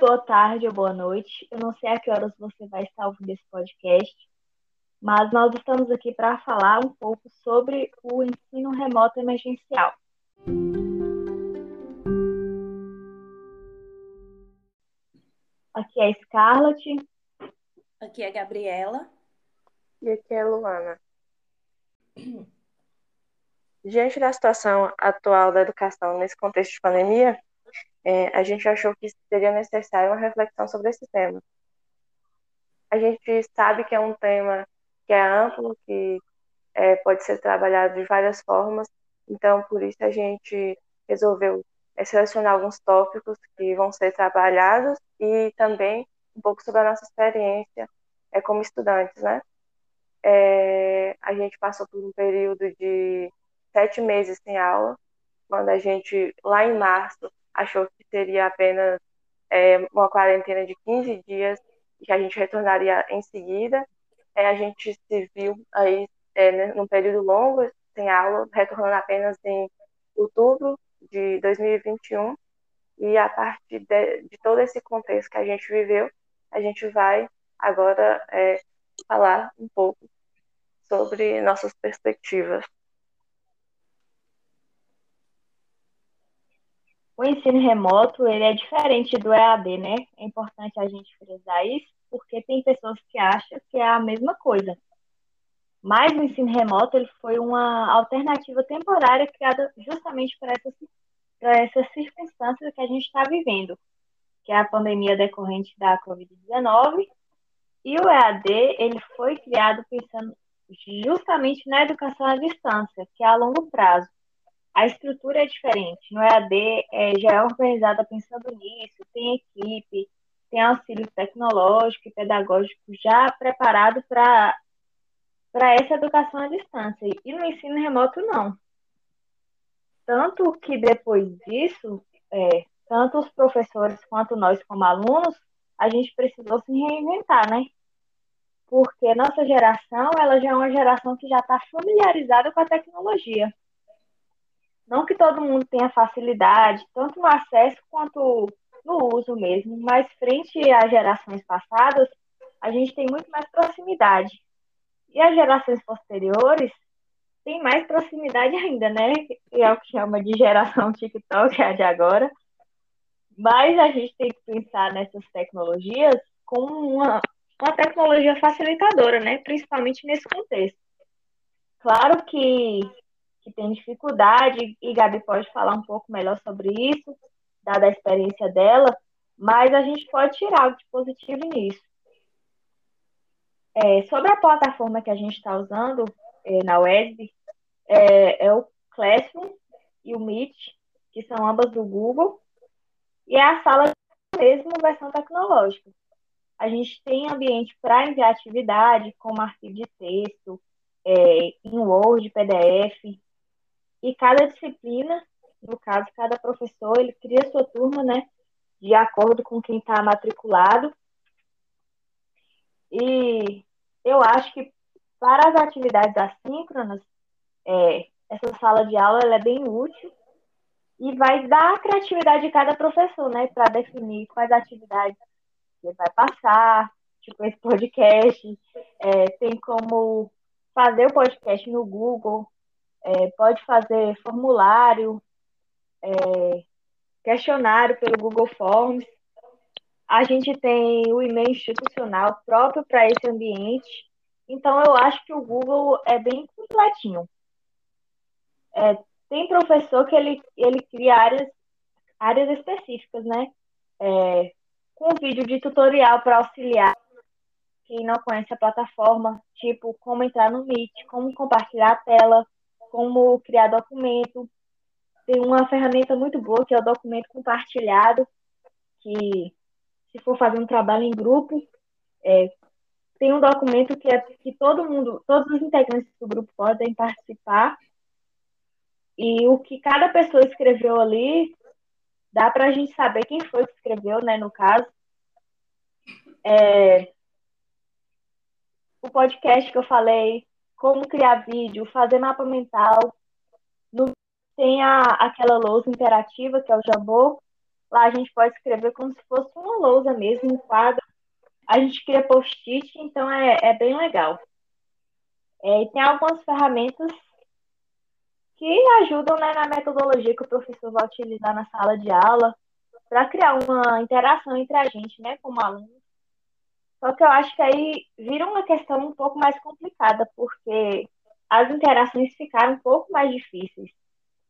Boa tarde ou boa noite. Eu não sei a que horas você vai estar ouvindo esse podcast, mas nós estamos aqui para falar um pouco sobre o ensino remoto emergencial. Aqui é a Scarlett. Aqui é a Gabriela. E aqui é a Luana. Diante da situação atual da educação nesse contexto de pandemia, é, a gente achou que seria necessário uma reflexão sobre esse tema. A gente sabe que é um tema que é amplo, que é, pode ser trabalhado de várias formas, então por isso a gente resolveu selecionar alguns tópicos que vão ser trabalhados e também um pouco sobre a nossa experiência é, como estudantes, né? É, a gente passou por um período de sete meses sem aula, quando a gente, lá em março, achou que seria apenas é, uma quarentena de 15 dias e que a gente retornaria em seguida. É, a gente se viu aí é, né, num período longo sem aula, retornando apenas em outubro de 2021. E a partir de, de todo esse contexto que a gente viveu, a gente vai agora é, falar um pouco sobre nossas perspectivas. O ensino remoto ele é diferente do EAD, né? É importante a gente frisar isso, porque tem pessoas que acham que é a mesma coisa. Mas o ensino remoto ele foi uma alternativa temporária criada justamente para essas, para circunstâncias que a gente está vivendo, que é a pandemia decorrente da Covid-19. E o EAD ele foi criado pensando justamente na educação à distância, que é a longo prazo a estrutura é diferente. No EAD é, já é organizada pensando nisso, tem equipe, tem auxílio tecnológico e pedagógico já preparado para essa educação à distância. E no ensino remoto, não. Tanto que depois disso, é, tanto os professores quanto nós como alunos, a gente precisou se reinventar, né? Porque nossa geração, ela já é uma geração que já está familiarizada com a tecnologia. Não que todo mundo tenha facilidade, tanto no acesso quanto no uso mesmo, mas frente às gerações passadas, a gente tem muito mais proximidade. E as gerações posteriores têm mais proximidade ainda, né? É o que chama de geração TikTok, é a de agora. Mas a gente tem que pensar nessas tecnologias como uma, uma tecnologia facilitadora, né? Principalmente nesse contexto. Claro que que tem dificuldade, e Gabi pode falar um pouco melhor sobre isso, dada a experiência dela, mas a gente pode tirar algo de positivo nisso. É, sobre a plataforma que a gente está usando é, na web, é, é, o Classroom e o Meet, que são ambas do Google, e é a sala mesmo versão tecnológica. A gente tem ambiente para enviar atividade, como arquivo de texto, é, em Word, PDF, e cada disciplina, no caso, cada professor, ele cria sua turma, né, de acordo com quem está matriculado. E eu acho que para as atividades assíncronas, é, essa sala de aula é bem útil e vai dar a criatividade de cada professor, né, para definir quais atividades ele vai passar, tipo esse podcast, é, tem como fazer o podcast no Google, é, pode fazer formulário, é, questionário pelo Google Forms. A gente tem o e-mail institucional próprio para esse ambiente. Então, eu acho que o Google é bem completinho. É, tem professor que ele, ele cria áreas, áreas específicas, né? É, com vídeo de tutorial para auxiliar quem não conhece a plataforma, tipo como entrar no Meet, como compartilhar a tela, como criar documento. Tem uma ferramenta muito boa que é o documento compartilhado, que se for fazer um trabalho em grupo, é, tem um documento que é que todo mundo, todos os integrantes do grupo podem participar. E o que cada pessoa escreveu ali, dá para a gente saber quem foi que escreveu, né, no caso. É, o podcast que eu falei, como criar vídeo, fazer mapa mental. No, tem a, aquela lousa interativa, que é o Jambô, Lá a gente pode escrever como se fosse uma lousa mesmo, um quadro. A gente cria post-it, então é, é bem legal. É, e tem algumas ferramentas que ajudam né, na metodologia que o professor vai utilizar na sala de aula para criar uma interação entre a gente, né, como aluno. Só que eu acho que aí vira uma questão um pouco mais complicada, porque as interações ficaram um pouco mais difíceis.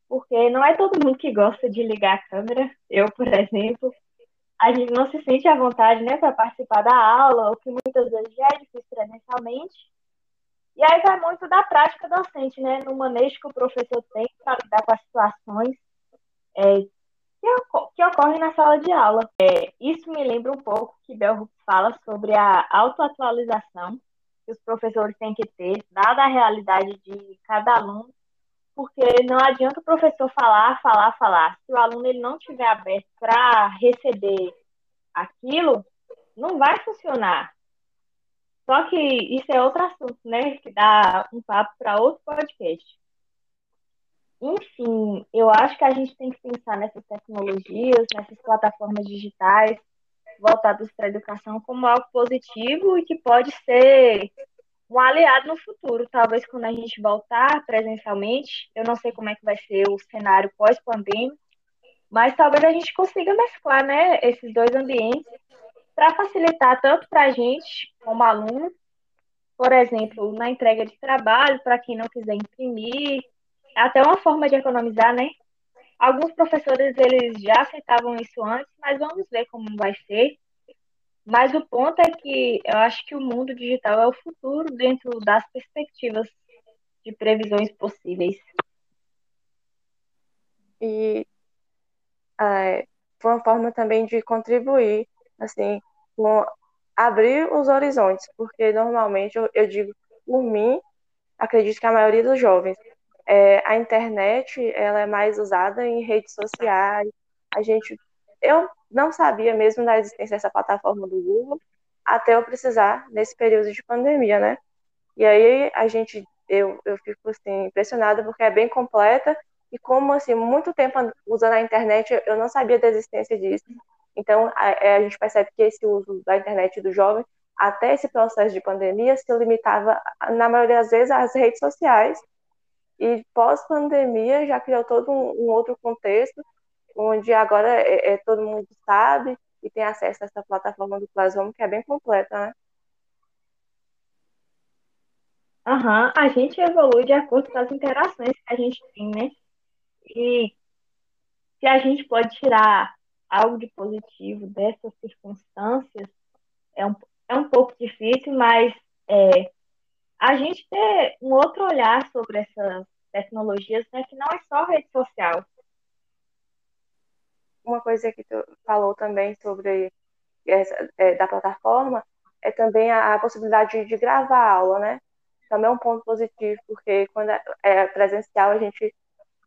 Porque não é todo mundo que gosta de ligar a câmera. Eu, por exemplo, a gente não se sente à vontade, né, para participar da aula, o que muitas vezes já é difícil presencialmente. E aí vai muito da prática docente, né, no manejo que o professor tem para lidar com as situações é, que, ocorrem na sala de aula. É, isso me lembra um pouco que Bell Hooks fala sobre a autoatualização que os professores têm que ter, dada a realidade de cada aluno, porque não adianta o professor falar, falar, falar. Se o aluno ele não estiver aberto para receber aquilo, não vai funcionar. Só que isso é outro assunto, né? Que dá um papo para outro podcast. Enfim, eu acho que a gente tem que pensar nessas tecnologias, nessas plataformas digitais voltadas para a educação como algo positivo e que pode ser um aliado no futuro. Talvez quando a gente voltar presencialmente, eu não sei como é que vai ser o cenário pós-pandemia, mas talvez a gente consiga mesclar né, esses dois ambientes para facilitar tanto para a gente, como aluno, por exemplo, na entrega de trabalho, para quem não quiser imprimir, até uma forma de economizar, né? Alguns professores eles já aceitavam isso antes, mas vamos ver como vai ser. Mas o ponto é que eu acho que o mundo digital é o futuro dentro das perspectivas de previsões possíveis. E é, foi uma forma também de contribuir, assim, com abrir os horizontes, porque normalmente eu, eu digo, por mim, acredito que a maioria dos jovens é, a internet ela é mais usada em redes sociais. A gente, eu não sabia mesmo da existência dessa plataforma do Google até eu precisar nesse período de pandemia, né? E aí a gente, eu, eu fico assim impressionada porque é bem completa e como assim muito tempo usando a internet eu não sabia da existência disso. Então a, é, a gente percebe que esse uso da internet do jovem até esse processo de pandemia se limitava na maioria das vezes às redes sociais e pós-pandemia já criou todo um, um, outro contexto, onde agora é, é, todo mundo sabe e tem acesso a essa plataforma do Classroom, que é bem completa, né? Aham, a gente evolui de acordo com as interações que a gente tem, né? E se a gente pode tirar algo de positivo dessas circunstâncias, é um, é um pouco difícil, mas é, a gente ter um outro olhar sobre essas tecnologias, né, que não é só rede social. Uma coisa que tu falou também sobre essa, é, da plataforma é também a, a, possibilidade de gravar a aula, né? Também é um ponto positivo, porque quando é, é presencial a gente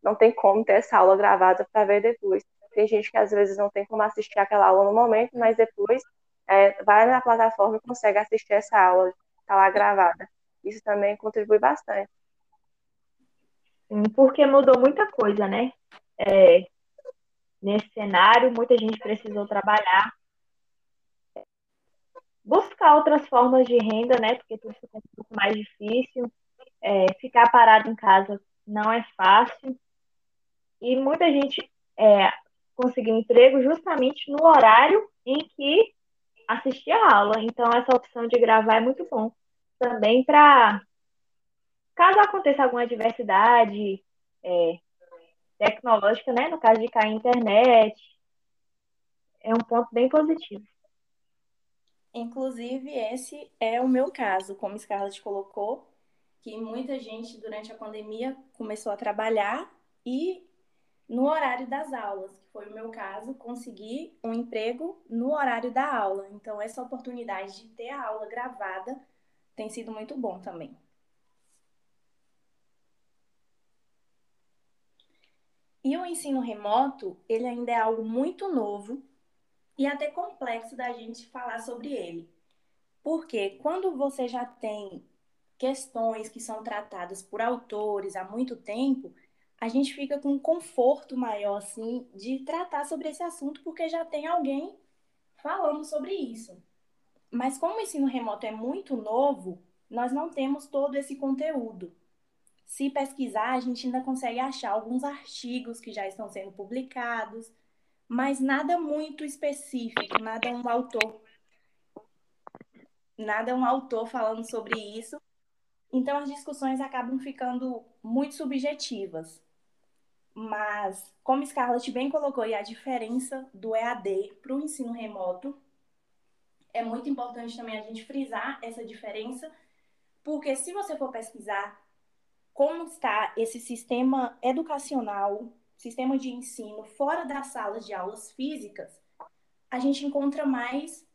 não tem como ter essa aula gravada para ver depois. Tem gente que às vezes não tem como assistir aquela aula no momento, mas depois é, vai na plataforma e consegue assistir essa aula, está lá gravada. Isso também contribui bastante. Porque mudou muita coisa, né? É, nesse cenário, muita gente precisou trabalhar, buscar outras formas de renda, né? Porque tudo ficou um pouco mais difícil. É, ficar parado em casa não é fácil. E muita gente é, conseguiu emprego justamente no horário em que assistia a aula. Então, essa opção de gravar é muito bom também para caso aconteça alguma adversidade é, tecnológica, né, no caso de cair a internet, é um ponto bem positivo. Inclusive, esse é o meu caso, como Scarlett colocou, que muita gente durante a pandemia começou a trabalhar e no horário das aulas, que foi o meu caso, consegui um emprego no horário da aula. Então, essa oportunidade de ter a aula gravada tem sido muito bom também. E o ensino remoto, ele ainda é algo muito novo e até complexo da gente falar sobre ele. Porque quando você já tem questões que são tratadas por autores há muito tempo, a gente fica com um conforto maior, assim, de tratar sobre esse assunto, porque já tem alguém falando sobre isso. Mas como o ensino remoto é muito novo, nós não temos todo esse conteúdo. Se pesquisar, a gente ainda consegue achar alguns artigos que já estão sendo publicados, mas nada muito específico, nada um autor nada um autor falando sobre isso. Então as discussões acabam ficando muito subjetivas. Mas, como Scarlett bem colocou, e a diferença do EAD para o ensino remoto, é muito importante também a gente frisar essa diferença, porque se você for pesquisar como está esse sistema educacional, sistema de ensino fora das salas de aulas físicas, a gente encontra mais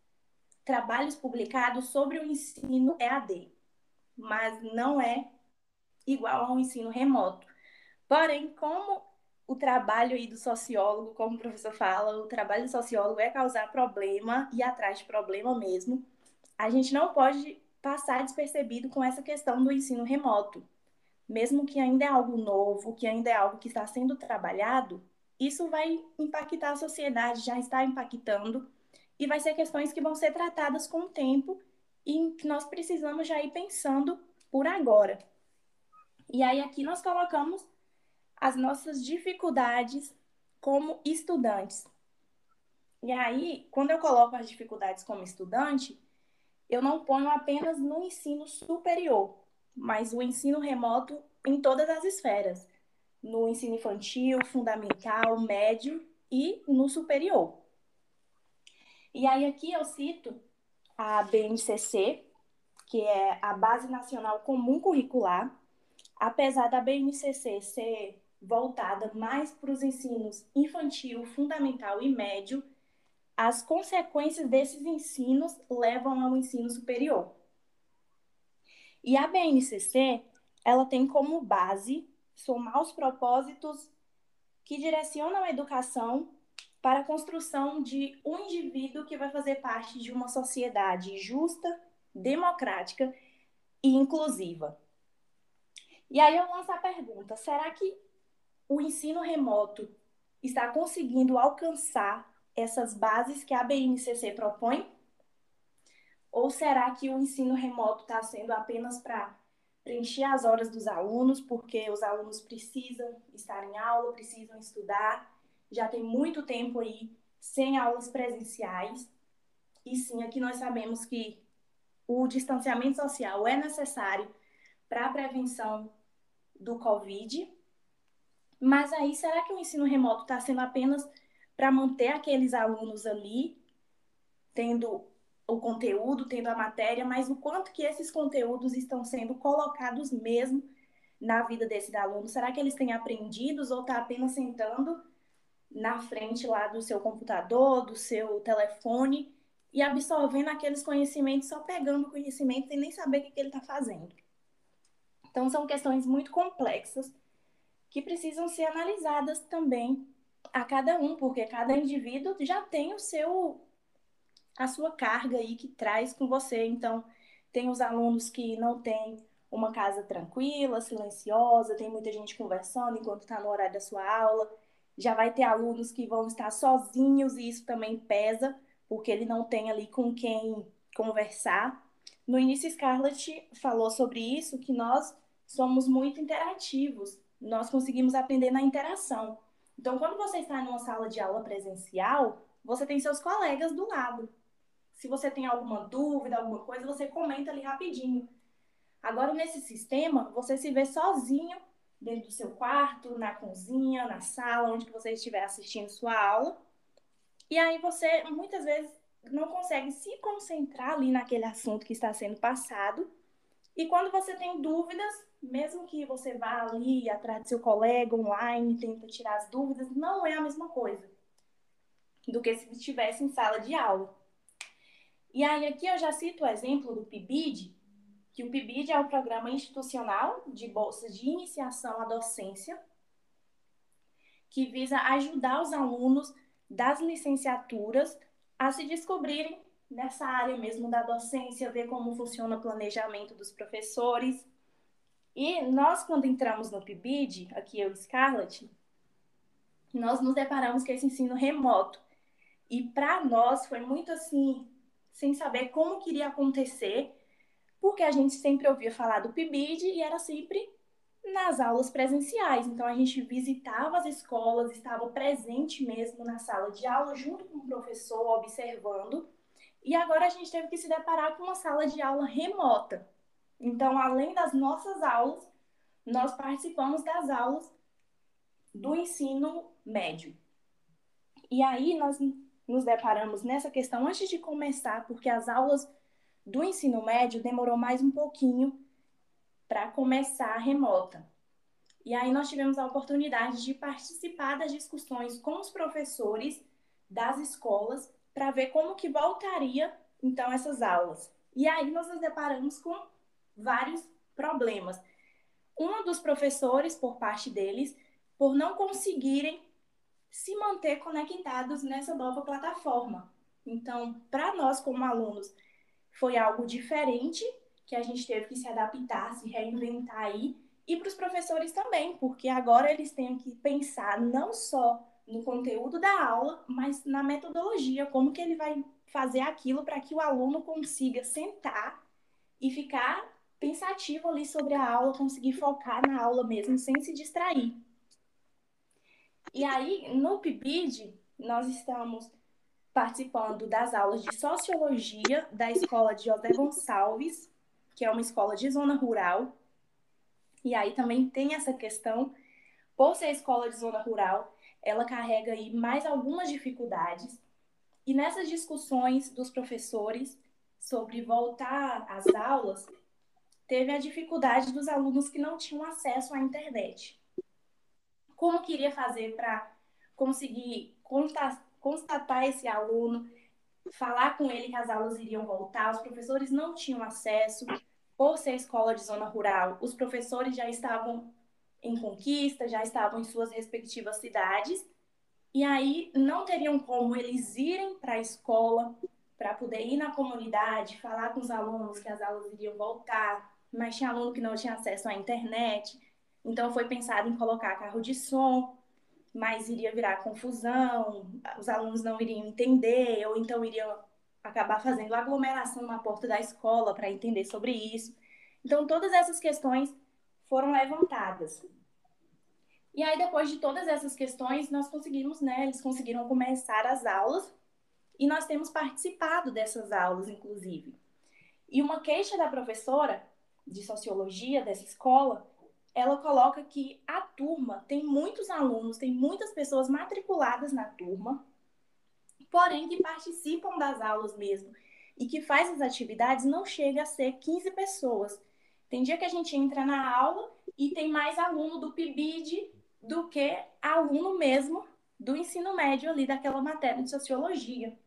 trabalhos publicados sobre o ensino EAD, mas não é igual ao ensino remoto. Porém, como o trabalho aí do sociólogo, como o professor fala, o trabalho do sociólogo é causar problema e atrás de problema mesmo, a gente não pode passar despercebido com essa questão do ensino remoto. Mesmo que ainda é algo novo, que ainda é algo que está sendo trabalhado, isso vai impactar a sociedade, já está impactando, e vai ser questões que vão ser tratadas com o tempo e que nós precisamos já ir pensando por agora. E aí aqui nós colocamos as nossas dificuldades como estudantes. E aí, quando eu coloco as dificuldades como estudante, eu não ponho apenas no ensino superior, mas o ensino remoto em todas as esferas, no ensino infantil, fundamental, médio e no superior. E aí aqui eu cito a BNCC, que é a Base Nacional Comum Curricular. Apesar da BNCC ser voltada mais para os ensinos infantil, fundamental e médio, as consequências desses ensinos levam ao ensino superior. E a BNCC, ela tem como base somar os propósitos que direcionam a educação para a construção de um indivíduo que vai fazer parte de uma sociedade justa, democrática e inclusiva. E aí eu lanço a pergunta: será que o ensino remoto está conseguindo alcançar essas bases que a BNCC propõe? Ou será que o ensino remoto está sendo apenas para preencher as horas dos alunos, porque os alunos precisam estar em aula, precisam estudar, já tem muito tempo aí sem aulas presenciais. E sim, aqui nós sabemos que o distanciamento social é necessário para a prevenção do Covid, mas aí, será que o ensino remoto está sendo apenas para manter aqueles alunos ali, tendo o conteúdo, tendo a matéria, mas o quanto que esses conteúdos estão sendo colocados mesmo na vida desses alunos? Será que eles têm aprendido ou está apenas sentando na frente lá do seu computador, do seu telefone e absorvendo aqueles conhecimentos, só pegando conhecimento e nem saber o que ele está fazendo? Então, são questões muito complexas que precisam ser analisadas também a cada um, porque cada indivíduo já tem o seu a sua carga aí que traz com você. Então, tem os alunos que não têm uma casa tranquila, silenciosa, tem muita gente conversando enquanto está no horário da sua aula. Já vai ter alunos que vão estar sozinhos e isso também pesa, porque ele não tem ali com quem conversar. No início, Scarlett falou sobre isso, que nós somos muito interativos nós conseguimos aprender na interação. Então, quando você está em uma sala de aula presencial, você tem seus colegas do lado. Se você tem alguma dúvida, alguma coisa, você comenta ali rapidinho. Agora, nesse sistema, você se vê sozinho dentro do seu quarto, na cozinha, na sala, onde você estiver assistindo sua aula. E aí você, muitas vezes, não consegue se concentrar ali naquele assunto que está sendo passado. E quando você tem dúvidas, mesmo que você vá ali atrás do seu colega online, tenta tirar as dúvidas, não é a mesma coisa do que se estivesse em sala de aula. E aí aqui eu já cito o exemplo do PIBID, que o PIBID é o Programa Institucional de Bolsas de Iniciação à Docência, que visa ajudar os alunos das licenciaturas a se descobrirem nessa área mesmo da docência, ver como funciona o planejamento dos professores, E nós, quando entramos no PIBID, aqui eu, Scarlett, nós nos deparamos com esse ensino remoto. E para nós foi muito assim, sem saber como queria acontecer, porque a gente sempre ouvia falar do PIBID e era sempre nas aulas presenciais. Então a gente visitava as escolas, estava presente mesmo na sala de aula, junto com o professor, observando. E agora a gente teve que se deparar com uma sala de aula remota. Então, além das nossas aulas, nós participamos das aulas do ensino médio. E aí nós nos deparamos nessa questão antes de começar, porque as aulas do ensino médio demorou mais um pouquinho para começar a remota. E aí nós tivemos a oportunidade de participar das discussões com os professores das escolas para ver como que voltaria então essas aulas. E aí nós nos deparamos com vários problemas. Um dos professores, por parte deles, por não conseguirem se manter conectados nessa nova plataforma. Então, para nós como alunos, foi algo diferente que a gente teve que se adaptar, se reinventar aí, e para os professores também, porque agora eles têm que pensar não só no conteúdo da aula, mas na metodologia, como que ele vai fazer aquilo para que o aluno consiga sentar e ficar pensativo ali sobre a aula, conseguir focar na aula mesmo, sem se distrair. E aí, no PIBID, nós estamos participando das aulas de Sociologia da Escola de José Gonçalves, que é uma escola de zona rural. E aí também tem essa questão, por ser escola de zona rural, ela carrega aí mais algumas dificuldades. E nessas discussões dos professores sobre voltar às aulas, teve a dificuldade dos alunos que não tinham acesso à internet. Como queria fazer para conseguir constatar esse aluno, falar com ele que as aulas iriam voltar? Os professores não tinham acesso, por ser escola de zona rural, os professores já estavam em conquista, já estavam em suas respectivas cidades, e aí não teriam como eles irem para a escola para poder ir na comunidade, falar com os alunos que as aulas iriam voltar, mas tinha aluno que não tinha acesso à internet. Então foi pensado em colocar carro de som, mas iria virar confusão, os alunos não iriam entender, ou então iriam acabar fazendo aglomeração na porta da escola para entender sobre isso. Então todas essas questões foram levantadas. E aí depois de todas essas questões, nós conseguimos, né, eles conseguiram começar as aulas e nós temos participado dessas aulas, inclusive. E uma queixa da professora de sociologia dessa escola, ela coloca que a turma tem muitos alunos, tem muitas pessoas matriculadas na turma, porém que participam das aulas mesmo e que faz as atividades não chega a ser 15 pessoas. Tem dia que a gente entra na aula e tem mais aluno do PIBID do que aluno mesmo do ensino médio ali daquela matéria de sociologia.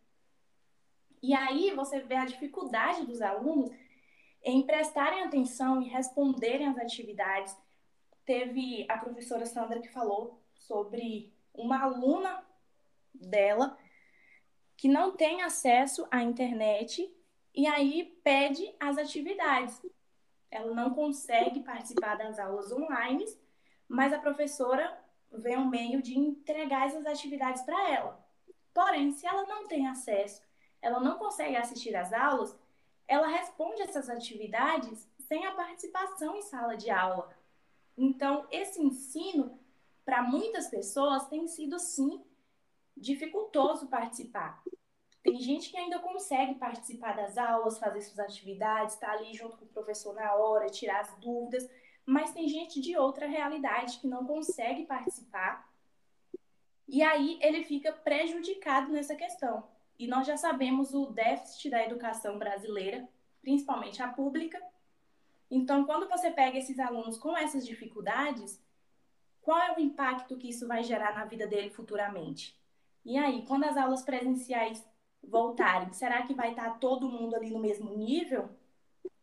E aí você vê a dificuldade dos alunos em prestarem atenção e responderem às atividades. Teve a professora Sandra que falou sobre uma aluna dela que não tem acesso à internet e aí pede as atividades. Ela não consegue participar das aulas online, mas a professora vê um meio de entregar essas atividades para ela. Porém, se ela não tem acesso, ela não consegue assistir às aulas, ela responde essas atividades sem a participação em sala de aula. Então, esse ensino, para muitas pessoas, tem sido, sim, dificultoso participar. Tem gente que ainda consegue participar das aulas, fazer suas atividades, estar tá ali junto com o professor na hora, tirar as dúvidas, mas tem gente de outra realidade que não consegue participar. E aí ele fica prejudicado nessa questão. E nós já sabemos o déficit da educação brasileira, principalmente a pública. Então, quando você pega esses alunos com essas dificuldades, qual é o impacto que isso vai gerar na vida dele futuramente? E aí, quando as aulas presenciais voltarem, será que vai estar todo mundo ali no mesmo nível?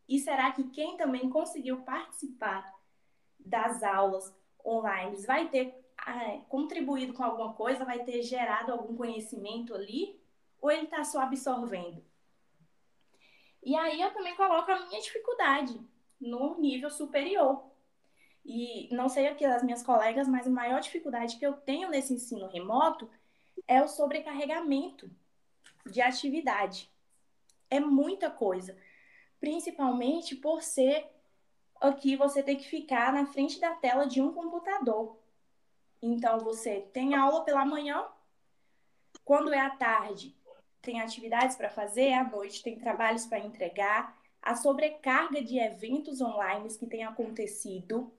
E será que quem também conseguiu participar das aulas online vai ter é, contribuído com alguma coisa, vai ter gerado algum conhecimento ali? Ou ele está só absorvendo? E aí eu também coloco a minha dificuldade no nível superior. E não sei aqui das minhas colegas, mas a maior dificuldade que eu tenho nesse ensino remoto é o sobrecarregamento de atividade. É muita coisa, principalmente por ser aqui você tem que ficar na frente da tela de um computador. Então você tem aula pela manhã, quando é à tarde, tem atividades para fazer, à noite tem trabalhos para entregar. A sobrecarga de eventos online que tem acontecido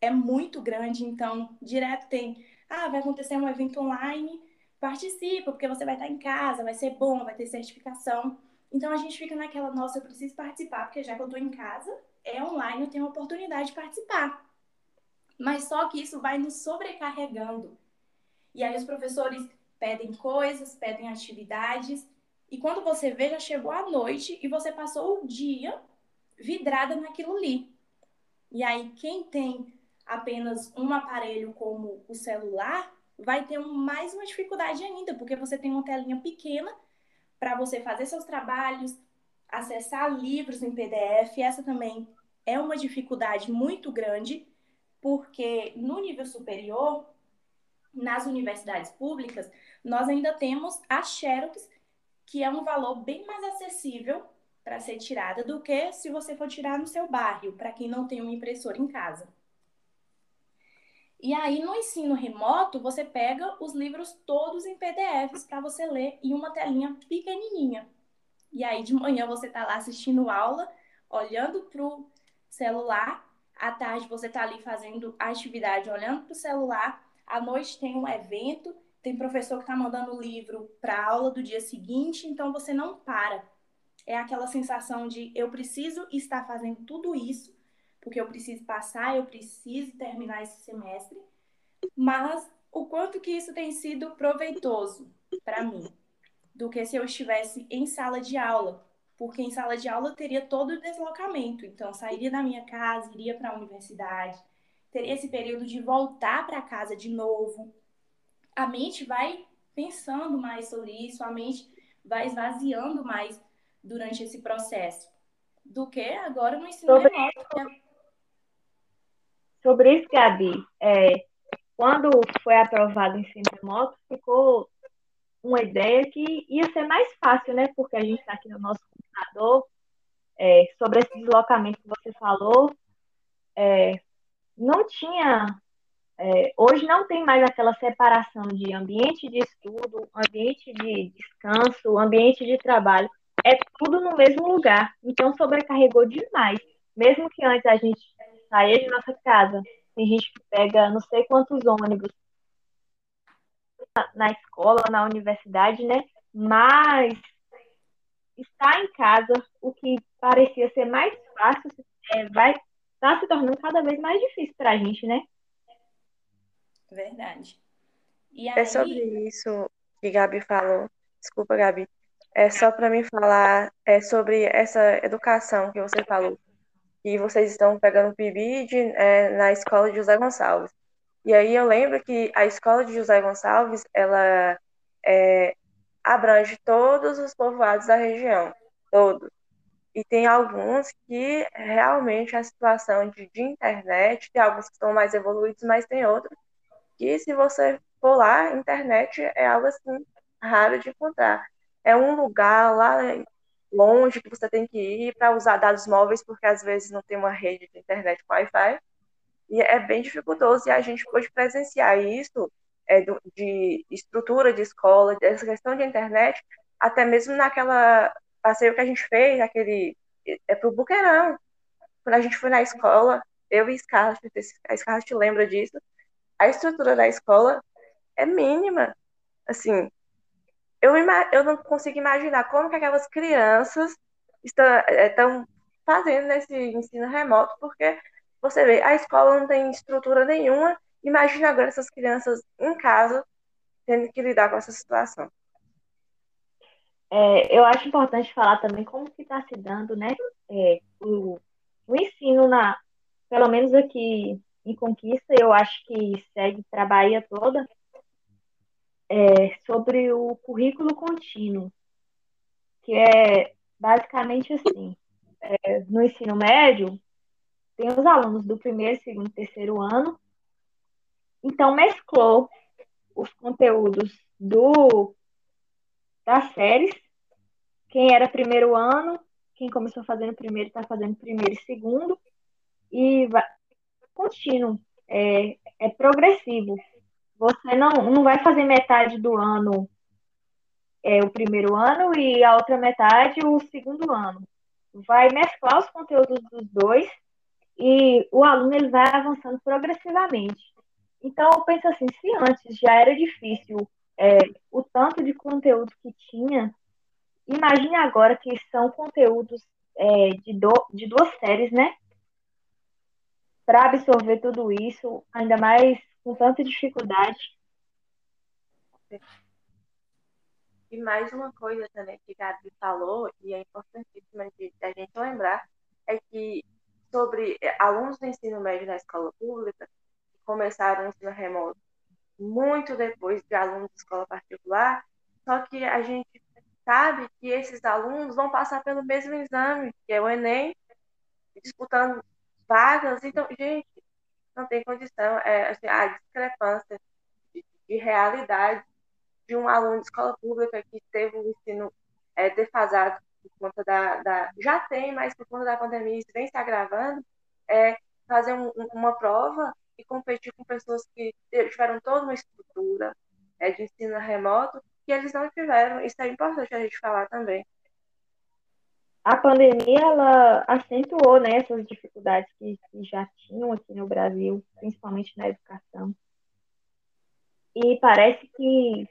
é muito grande, então direto tem, ah, vai acontecer um evento online, participa, porque você vai estar em casa, vai ser bom, vai ter certificação. Então a gente fica naquela, nossa, eu preciso participar, porque já que eu estou em casa, é online, eu tenho a oportunidade de participar. Mas só que isso vai nos sobrecarregando. E aí os professores pedem coisas, pedem atividades, e quando você vê, já chegou a noite e você passou o dia vidrada naquilo ali. E aí, quem tem apenas um aparelho como o celular, vai ter mais uma dificuldade ainda, porque você tem uma telinha pequena para você fazer seus trabalhos, acessar livros em PDF. Essa também é uma dificuldade muito grande, porque no nível superior, nas universidades públicas, nós ainda temos a Xerox, que é um valor bem mais acessível para ser tirada do que se você for tirar no seu bairro, para quem não tem uma impressora em casa. E aí, no ensino remoto, você pega os livros todos em PDFs para você ler em uma telinha pequenininha. E aí, de manhã, você está lá assistindo aula, olhando para o celular. À tarde, você está ali fazendo a atividade, olhando para o celular. À noite, tem um evento. Tem professor que está mandando livro para aula do dia seguinte. Então, você não para. É aquela sensação de eu preciso estar fazendo tudo isso porque eu preciso passar, eu preciso terminar esse semestre, mas o quanto que isso tem sido proveitoso para mim, do que se eu estivesse em sala de aula, porque em sala de aula eu teria todo o deslocamento, então sairia da minha casa, iria para a universidade, teria esse período de voltar para casa de novo. A mente vai pensando mais sobre isso, a mente vai esvaziando mais durante esse processo do que agora no ensino sobre... remoto, Sobre isso, Gabi, é, quando foi aprovado o ensino remoto, ficou uma ideia que ia ser mais fácil, né? Porque a gente está aqui no nosso computador, é, sobre esse deslocamento que você falou, é, não tinha. É, hoje não tem mais aquela separação de ambiente de estudo, ambiente de descanso, ambiente de trabalho. É tudo no mesmo lugar. Então sobrecarregou demais. Mesmo que antes a gente sair de nossa casa. Tem gente que pega não sei quantos ônibus na escola, na universidade, né? Mas estar em casa, o que parecia ser mais fácil, é, vai estar tá se tornando cada vez mais difícil para a gente, né? Verdade. Aí... É sobre isso que Gabi falou. Desculpa, Gabi. É só para mim falar é sobre essa educação que você falou que vocês estão pegando PIBID é, na escola de José Gonçalves. E aí eu lembro que a escola de José Gonçalves, ela é, abrange todos os povoados da região, todos. E tem alguns que realmente a situação de, de internet, tem alguns que estão mais evoluídos, mas tem outros que se você for lá, internet é algo assim raro de encontrar. É um lugar lá longe que você tem que ir para usar dados móveis, porque às vezes não tem uma rede de internet com Wi-Fi. E é bem dificultoso, e a gente pode presenciar isso é, de estrutura de escola, dessa questão de internet, até mesmo naquela passeio que a gente fez, aquele é pro Buqueirão. Quando a gente foi na escola, eu e Scarlett, a Scarlett lembra disso, a estrutura da escola é mínima. Assim, eu, eu não consigo imaginar como que aquelas crianças estão, eh, estão fazendo nesse ensino remoto, porque você vê, a escola não tem estrutura nenhuma, imagina agora essas crianças em casa tendo que lidar com essa situação. É, eu acho importante falar também como que está se dando, né, é, o, o ensino na, pelo menos aqui em Conquista, eu acho que segue para a Bahia toda, é, sobre o currículo contínuo, que é basicamente assim: é, no ensino médio, tem os alunos do primeiro, segundo, terceiro ano. Então, mesclou os conteúdos do das séries. Quem era primeiro ano, quem começou fazendo primeiro está fazendo primeiro e segundo. E vai, contínuo, é, é progressivo. Você não, não vai fazer metade do ano é, o primeiro ano e a outra metade o segundo ano. Vai mesclar os conteúdos dos dois e o aluno ele vai avançando progressivamente. Então, eu penso assim, se antes já era difícil é, o tanto de conteúdo que tinha, imagine agora que são conteúdos é, de, do, de duas séries, né? Para absorver tudo isso, ainda mais com tanta dificuldade. E mais uma coisa também que Gabi falou, e é importantíssima de, a gente lembrar, é que sobre alunos do ensino médio na escola pública que começaram o ensino remoto muito depois de alunos de escola particular, só que a gente sabe que esses alunos vão passar pelo mesmo exame, que é o Enem, disputando vagas. Então, gente, não tem condição. É, assim, a discrepância de, de realidade de um aluno de escola pública que teve o ensino é, defasado por conta da, da, Já tem, mas por conta da pandemia isso vem se agravando, é fazer um, uma prova e competir com pessoas que tiveram toda uma estrutura é, de ensino remoto que eles não tiveram. Isso é importante a gente falar também. A pandemia ela acentuou né, essas dificuldades que, que já tinham aqui no Brasil, principalmente na educação. E parece que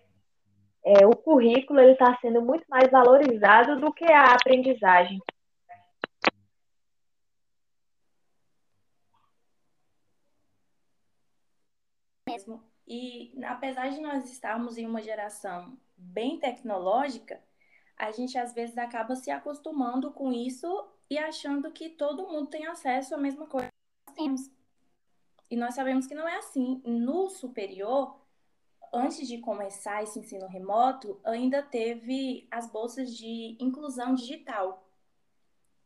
é, o currículo está sendo muito mais valorizado do que a aprendizagem. Mesmo. E apesar de nós estarmos em uma geração bem tecnológica, a gente às vezes acaba se acostumando com isso e achando que todo mundo tem acesso à mesma coisa que nós temos. E nós sabemos que não é assim. No superior, antes de começar esse ensino remoto, ainda teve as bolsas de inclusão digital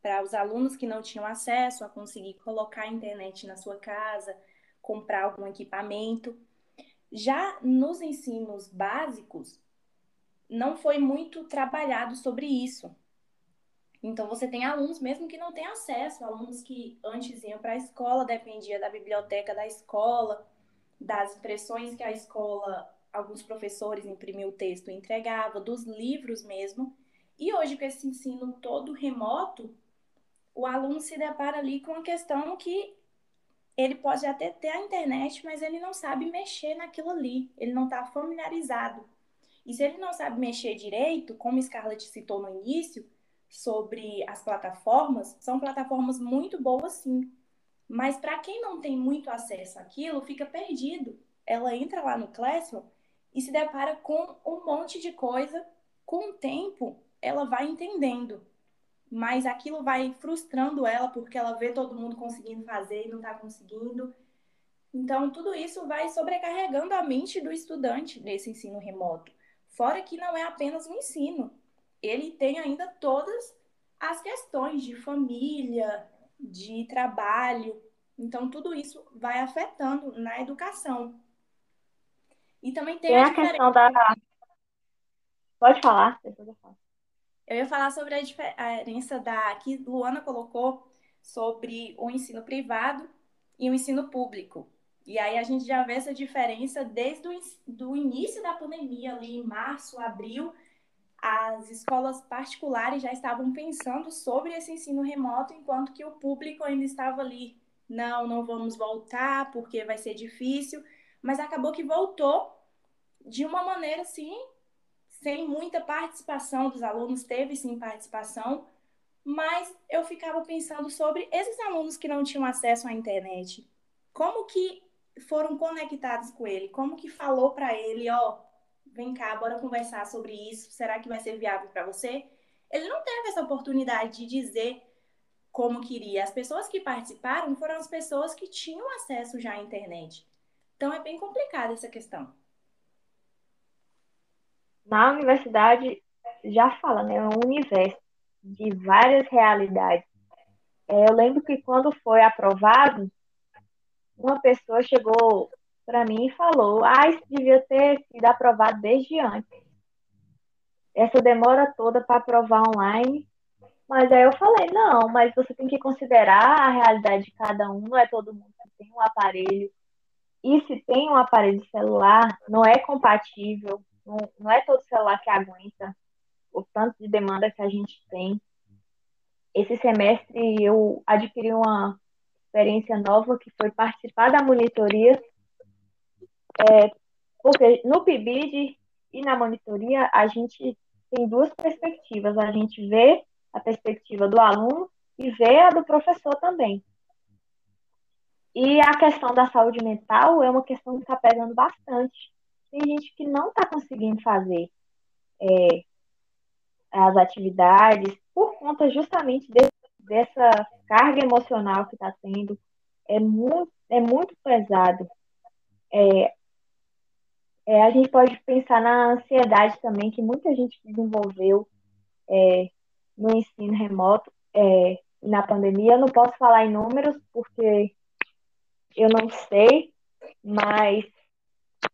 para os alunos que não tinham acesso a conseguir colocar a internet na sua casa, comprar algum equipamento. Já nos ensinos básicos, não foi muito trabalhado sobre isso. Então, você tem alunos mesmo que não têm acesso, alunos que antes iam para a escola, dependia da biblioteca da escola, das impressões que a escola, alguns professores imprimiam o texto e entregava, dos livros mesmo. E hoje, com esse ensino todo remoto, o aluno se depara ali com a questão que ele pode até ter a internet, mas ele não sabe mexer naquilo ali, ele não está familiarizado. E se ele não sabe mexer direito, como Scarlett citou no início, sobre as plataformas, são plataformas muito boas sim, mas para quem não tem muito acesso àquilo, fica perdido. Ela entra lá no Classroom e se depara com um monte de coisa. Com o tempo, ela vai entendendo. Mas aquilo vai frustrando ela porque ela vê todo mundo conseguindo fazer e não está conseguindo. Então, tudo isso vai sobrecarregando a mente do estudante nesse ensino remoto. Fora que não é apenas um ensino, ele tem ainda todas as questões de família, de trabalho. Então, tudo isso vai afetando na educação. E também tem, tem a, a questão da. Pode falar, depois eu falo. Eu ia falar sobre a diferença da que Luana colocou sobre o ensino privado e o ensino público. E aí a gente já vê essa diferença desde o do início da pandemia, ali em março, abril, as escolas particulares já estavam pensando sobre esse ensino remoto, enquanto que o público ainda estava ali. Não, não vamos voltar porque vai ser difícil. Mas acabou que voltou de uma maneira assim, sem muita participação dos alunos, teve sim participação, mas eu ficava pensando sobre esses alunos que não tinham acesso à internet. Como que foram conectados com ele? Como que falou para ele, ó, vem cá, bora conversar sobre isso, será que vai ser viável para você? Ele não teve essa oportunidade de dizer como queria. As pessoas que participaram foram as pessoas que tinham acesso já à internet. Então é bem complicada essa questão. Na universidade já fala, né, é um universo de várias realidades. É, eu lembro que quando foi aprovado, uma pessoa chegou para mim e falou: ah, isso devia ter sido aprovado desde antes. Essa demora toda para aprovar online. Mas aí eu falei: não, mas você tem que considerar a realidade de cada um, não é todo mundo que tem um aparelho. E se tem um aparelho celular, não é compatível, não, não é todo celular que aguenta o tanto de demanda que a gente tem. Esse semestre eu adquiri uma experiência nova que foi participar da monitoria, é, porque no PIBID e na monitoria a gente tem duas perspectivas, a gente vê a perspectiva do aluno e vê a do professor também. E a questão da saúde mental é uma questão que está pegando bastante. Tem gente que não está conseguindo fazer é, as atividades por conta justamente de, dessa carga emocional que está tendo. É muito, é muito pesado. É, é, a gente pode pensar na ansiedade também, que muita gente desenvolveu é, no ensino remoto é, na pandemia. Eu não posso falar em números, porque eu não sei, mas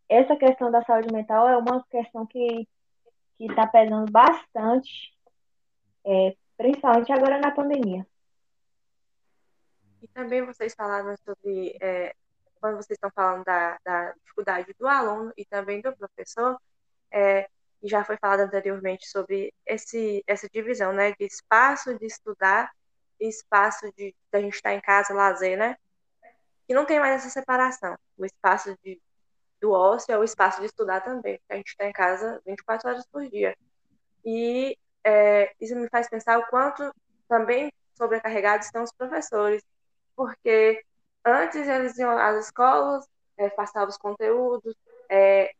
essa questão da saúde mental é uma questão que está pesando bastante, é, principalmente agora na pandemia. E também vocês falaram sobre, é, quando vocês estão falando da, da, dificuldade do aluno e também do professor, é, e já foi falado anteriormente sobre esse, essa divisão, né, de espaço de estudar e espaço de, a gente estar em casa, lazer, né? E não tem mais essa separação. O espaço de, do ócio é o espaço de estudar também, a gente está em casa 24 horas por dia. E é, isso me faz pensar o quanto também sobrecarregados estão os professores, porque antes eles iam às escolas, é, passavam os conteúdos, é,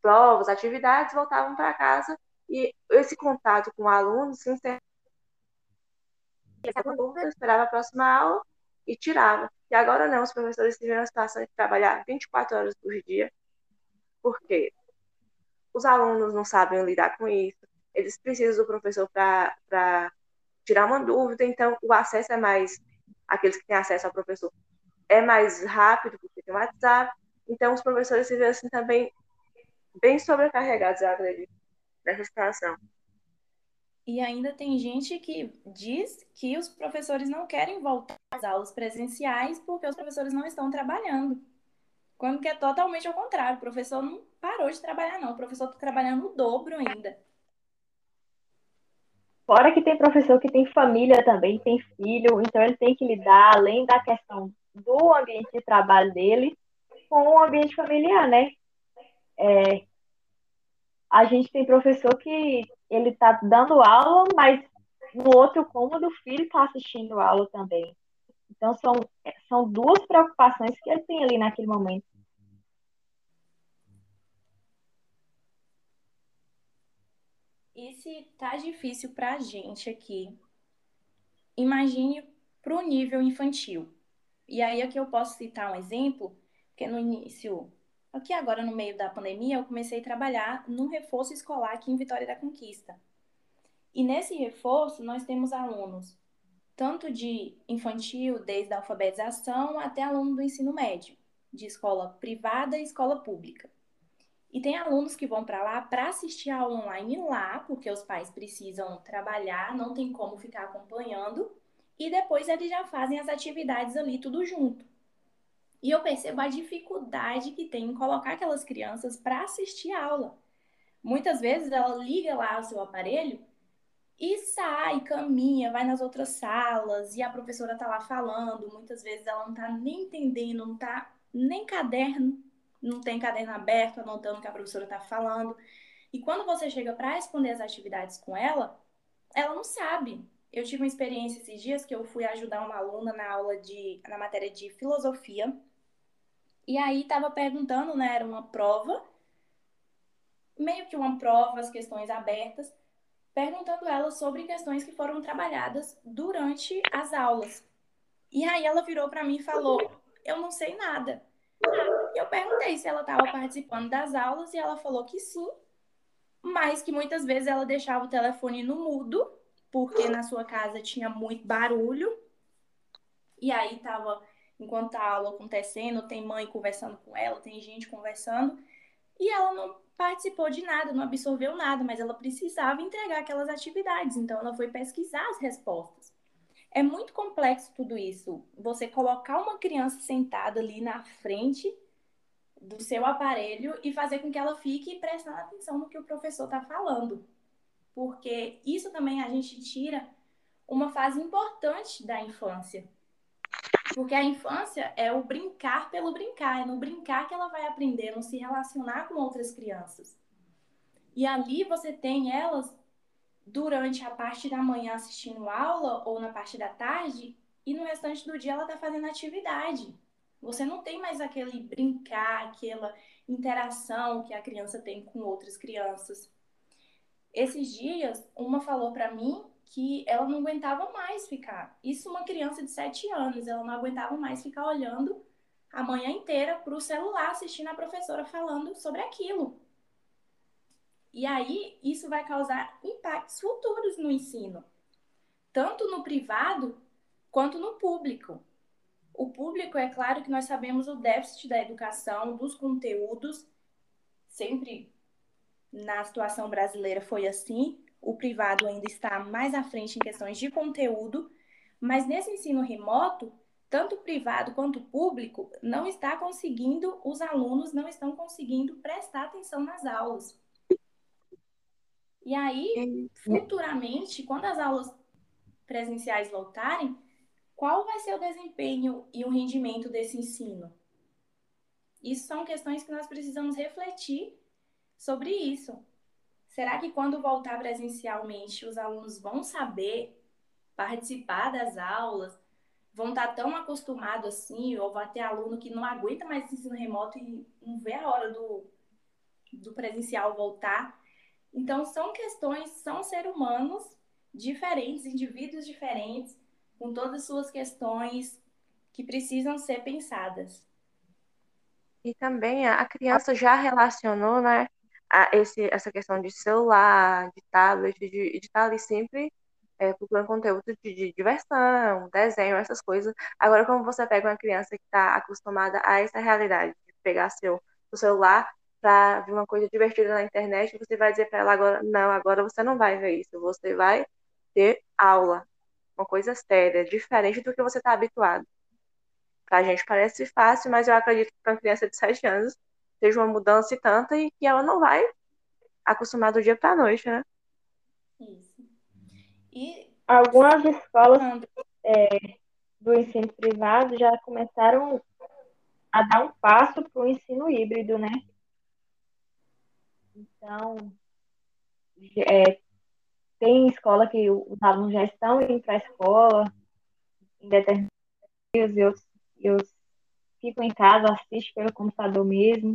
provas, atividades, voltavam para casa e esse contato com o aluno, se esperava a próxima aula e tirava. E agora não, os professores tiveram a situação de trabalhar 24 horas por dia, porque os alunos não sabem lidar com isso, eles precisam do professor para tirar uma dúvida, então o acesso é mais, aqueles que têm acesso ao professor, é mais rápido, porque tem WhatsApp, então os professores se veem assim também bem sobrecarregados, eu acredito, nessa situação. E ainda tem gente que diz que os professores não querem voltar às aulas presenciais porque os professores não estão trabalhando. Quando que é totalmente ao contrário. O professor não parou de trabalhar, não. O professor está trabalhando o dobro ainda. Fora que tem professor que tem família também, tem filho, então ele tem que lidar, além da questão do ambiente de trabalho dele, com o ambiente familiar, né? É, a gente tem professor que ele está dando aula, mas no outro cômodo o filho está assistindo aula também. Então são, são duas preocupações que ele tem ali naquele momento. E se tá difícil para a gente aqui, imagine para o nível infantil. E aí aqui eu posso citar um exemplo, porque no início Aqui agora, no meio da pandemia, eu comecei a trabalhar num reforço escolar aqui em Vitória da Conquista. E nesse reforço, nós temos alunos tanto de infantil, desde a alfabetização, até aluno do ensino médio, de escola privada e escola pública. E tem alunos que vão para lá para assistir a aula online lá, porque os pais precisam trabalhar, não tem como ficar acompanhando, e depois eles já fazem as atividades ali tudo junto. E eu percebo a dificuldade que tem em colocar aquelas crianças para assistir a aula. Muitas vezes ela liga lá o seu aparelho e sai, caminha, vai nas outras salas e a professora está lá falando. Muitas vezes ela não está nem entendendo, não está nem caderno, não tem caderno aberto anotando o que a professora está falando. E quando você chega para responder as atividades com ela, ela não sabe. Eu tive uma experiência esses dias que eu fui ajudar uma aluna na aula de na matéria de filosofia e aí estava perguntando, né? Era uma prova, meio que uma prova, as questões abertas, perguntando ela sobre questões que foram trabalhadas durante as aulas. E aí ela virou para mim e falou: Eu não sei nada. E eu perguntei se ela estava participando das aulas e ela falou que sim, mas que muitas vezes ela deixava o telefone no mudo porque na sua casa tinha muito barulho. E aí tava, enquanto a aula acontecendo, tem mãe conversando com ela, tem gente conversando, e ela não participou de nada, não absorveu nada, mas ela precisava entregar aquelas atividades, então ela foi pesquisar as respostas. É muito complexo tudo isso. Você colocar uma criança sentada ali na frente do seu aparelho e fazer com que ela fique prestando atenção no que o professor está falando. Porque isso também a gente tira uma fase importante da infância. Porque a infância é o brincar pelo brincar, é no brincar que ela vai aprender, no se relacionar com outras crianças. E ali você tem elas durante a parte da manhã assistindo aula ou na parte da tarde, e no restante do dia ela está fazendo atividade. Você não tem mais aquele brincar, aquela interação que a criança tem com outras crianças. Esses dias, uma falou para mim que ela não aguentava mais ficar. Isso uma criança de 7 anos, ela não aguentava mais ficar olhando a manhã inteira para o celular assistindo a professora falando sobre aquilo. E aí isso vai causar impactos futuros no ensino, tanto no privado quanto no público. O público, é claro que nós sabemos o déficit da educação, dos conteúdos, sempre na situação brasileira foi assim, o privado ainda está mais à frente em questões de conteúdo, mas nesse ensino remoto, tanto o privado quanto o público não está conseguindo, os alunos não estão conseguindo prestar atenção nas aulas. E aí, futuramente, quando as aulas presenciais voltarem, qual vai ser o desempenho e o rendimento desse ensino? Isso são questões que nós precisamos refletir sobre isso. Será que quando voltar presencialmente os alunos vão saber participar das aulas? Vão estar tão acostumados assim? Ou vai ter aluno que não aguenta mais ensino remoto e não vê a hora do, do presencial voltar? Então, são questões, são seres humanos diferentes, indivíduos diferentes, com todas as suas questões que precisam ser pensadas. E também a criança já relacionou, né, a esse, essa questão de celular, de tablet, de, estar ali sempre é, procurando conteúdo de, de, diversão, desenho, essas coisas. Agora, como você pega uma criança que está acostumada a essa realidade, de pegar seu, seu celular para ver uma coisa divertida na internet, você vai dizer para ela agora, não, agora você não vai ver isso, você vai ter aula, uma coisa séria, diferente do que você está habituado. Para a gente parece fácil, mas eu acredito que para uma criança de 7 anos seja uma mudança e tanta e que ela não vai acostumar do dia para a noite, né? Isso. E algumas escolas é, do ensino privado já começaram a dar um passo para o ensino híbrido, né? Então, é, tem escola que os alunos já estão indo para a escola em determinados dias e outros, e outros ficam em casa, assistem pelo computador mesmo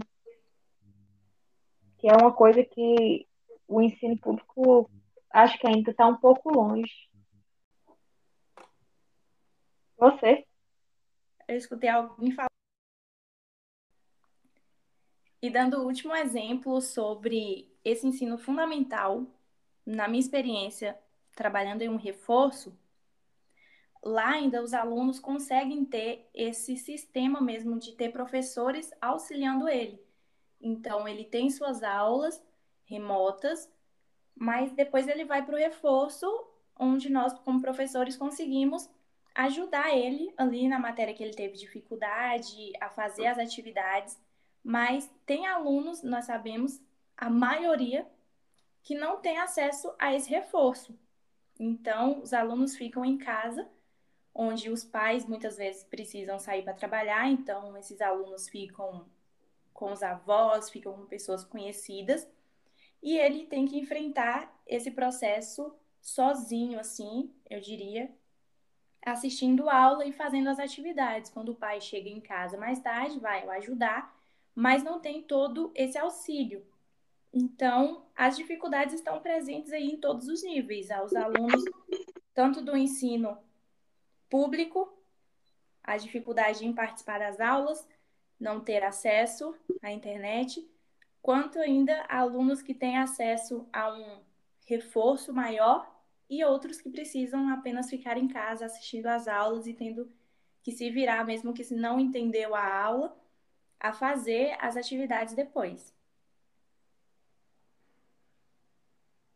que é uma coisa que o ensino público acho que ainda está um pouco longe. Você? Eu escutei alguém falar. E dando o último exemplo sobre esse ensino fundamental, na minha experiência trabalhando em um reforço, lá ainda os alunos conseguem ter esse sistema mesmo de ter professores auxiliando ele. Então, ele tem suas aulas remotas, mas depois ele vai para o reforço, onde nós, como professores, conseguimos ajudar ele ali na matéria que ele teve dificuldade, a fazer as atividades. Mas tem alunos, nós sabemos, a maioria, que não tem acesso a esse reforço. Então, os alunos ficam em casa, onde os pais muitas vezes precisam sair para trabalhar, então esses alunos ficam com os avós, ficam com pessoas conhecidas, e ele tem que enfrentar esse processo sozinho, assim, eu diria, assistindo aula e fazendo as atividades. Quando o pai chega em casa mais tarde, vai ajudar, mas não tem todo esse auxílio. Então, as dificuldades estão presentes aí em todos os níveis, aos alunos, tanto do ensino público, a dificuldade em participar das aulas, não ter acesso à internet, quanto ainda alunos que têm acesso a um reforço maior e outros que precisam apenas ficar em casa assistindo às aulas e tendo que se virar, mesmo que se não entendeu a aula, a fazer as atividades depois.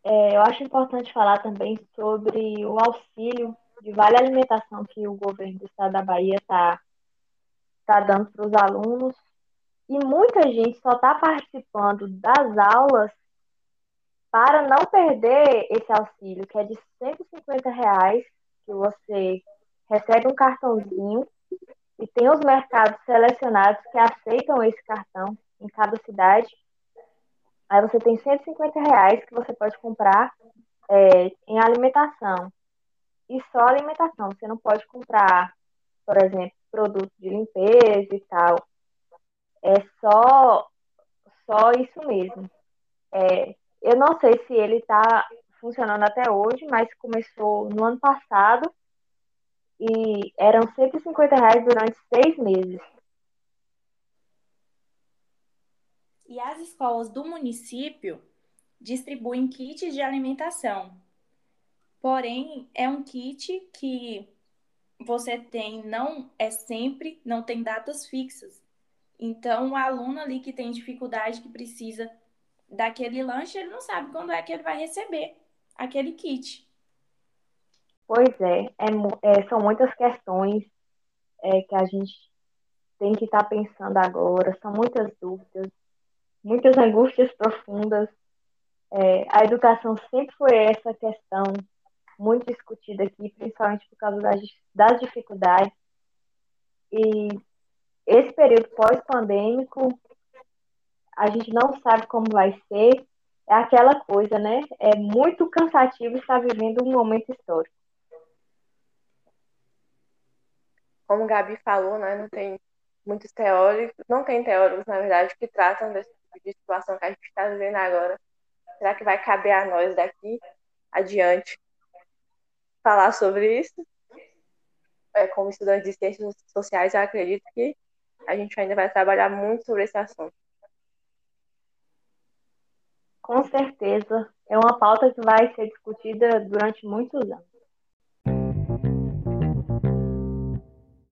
É, eu acho importante falar também sobre o auxílio de vale alimentação que o governo do estado da Bahia está tá dando para os alunos. E muita gente só está participando das aulas para não perder esse auxílio, que é de 150 reais, que você recebe um cartãozinho e tem os mercados selecionados que aceitam esse cartão em cada cidade. Aí você tem 150 reais que você pode comprar é, em alimentação. E só alimentação. Você não pode comprar, por exemplo, produtos de limpeza e tal. É só, só isso mesmo. É, eu não sei se ele está funcionando até hoje, mas começou no ano passado e eram 150 reais durante seis meses. E as escolas do município distribuem kits de alimentação. Porém, é um kit que você tem, não é sempre, não tem datas fixas. Então, o aluno ali que tem dificuldade, que precisa daquele lanche, ele não sabe quando é que ele vai receber aquele kit. Pois é, é, é são muitas questões é, que a gente tem que estar tá pensando agora, são muitas dúvidas, muitas angústias profundas. É, a educação sempre foi essa questão muito discutida aqui, principalmente por causa das, das dificuldades. E esse período pós-pandêmico a gente não sabe como vai ser, é aquela coisa, né? É muito cansativo estar vivendo um momento histórico. Como o Gabi falou, né? Não tem muitos teóricos, não tem teóricos, na verdade, que tratam desse tipo de situação que a gente está vivendo agora. Será que vai caber a nós daqui adiante falar sobre isso? É, como estudante de ciências sociais, eu acredito que a gente ainda vai trabalhar muito sobre esse assunto. Com certeza. É uma pauta que vai ser discutida durante muitos anos.